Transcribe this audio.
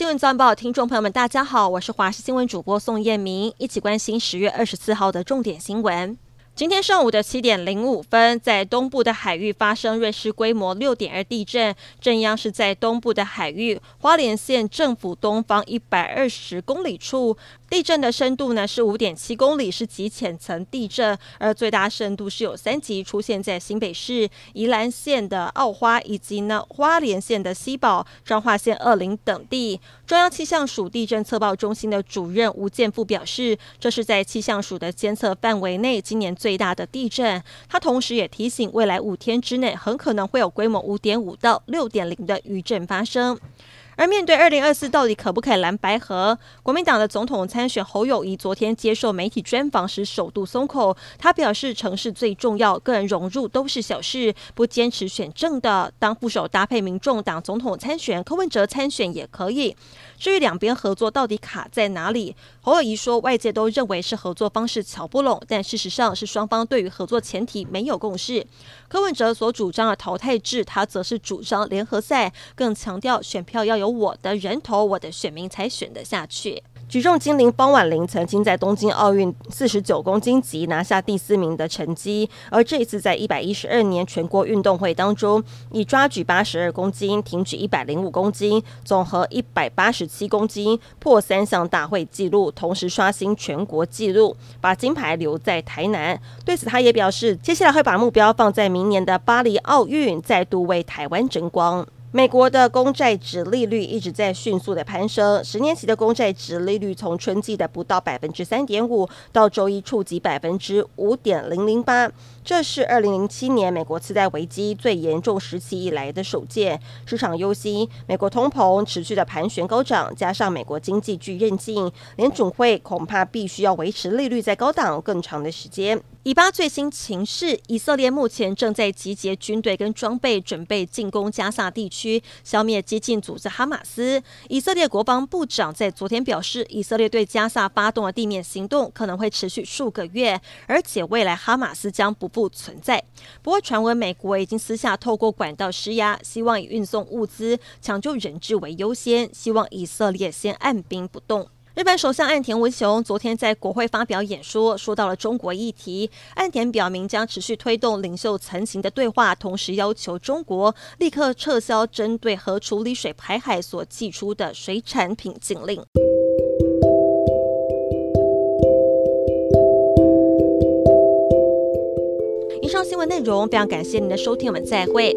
新闻早晚报，听众朋友们，大家好，我是华视新闻主播宋燕明，一起关心十月二十四号的重点新闻。今天上午的七点零五分，在东部的海域发生瑞士规模六点二地震，震央是在东部的海域花莲县政府东方一百二十公里处。地震的深度呢是五点七公里，是极浅层地震，而最大深度是有三级，出现在新北市宜兰县的澳花以及呢花莲县的西宝、彰化县二林等地。中央气象署地震测报中心的主任吴建富表示，这是在气象署的监测范围内今年最最大的地震。它同时也提醒，未来五天之内很可能会有规模五点五到六点零的余震发生。而面对二零二四到底可不可以蓝白合？国民党的总统参选侯友谊昨天接受媒体专访时首度松口，他表示城市最重要，个人融入都是小事，不坚持选正的当副手搭配民众党总统参选，柯文哲参选也可以。至于两边合作到底卡在哪里？侯友谊说，外界都认为是合作方式乔不拢，但事实上是双方对于合作前提没有共识。柯文哲所主张的淘汰制，他则是主张联合赛，更强调选票要有我的人头，我的选民才选得下去。举重精灵方婉玲曾经在东京奥运四十九公斤级拿下第四名的成绩，而这一次在一百一十二年全国运动会当中，以抓举八十二公斤、挺举一百零五公斤、总和一百八十七公斤破三项大会纪录，同时刷新全国纪录，把金牌留在台南。对此，他也表示，接下来会把目标放在明年的巴黎奥运，再度为台湾争光。美国的公债殖利率一直在迅速的攀升，十年期的公债殖利率从春季的不到百分之三点五，到周一触及百分之五点零零八，这是二零零七年美国次贷危机最严重时期以来的首见。市场忧心，美国通膨持续的盘旋高涨，加上美国经济具韧劲，联准会恐怕必须要维持利率在高档更长的时间。以巴最新情势，以色列目前正在集结军队跟装备，准备进攻加萨地区，消灭激进组织哈马斯。以色列国防部长在昨天表示，以色列对加萨发动的地面行动可能会持续数个月，而且未来哈马斯将不复存在。不过，传闻美国已经私下透过管道施压，希望以运送物资、抢救人质为优先，希望以色列先按兵不动。日本首相岸田文雄昨天在国会发表演说，说到了中国议题。岸田表明将持续推动领袖层级的对话，同时要求中国立刻撤销针对核处理水排海所寄出的水产品禁令。以上新闻内容非常感谢您的收听，我们再会。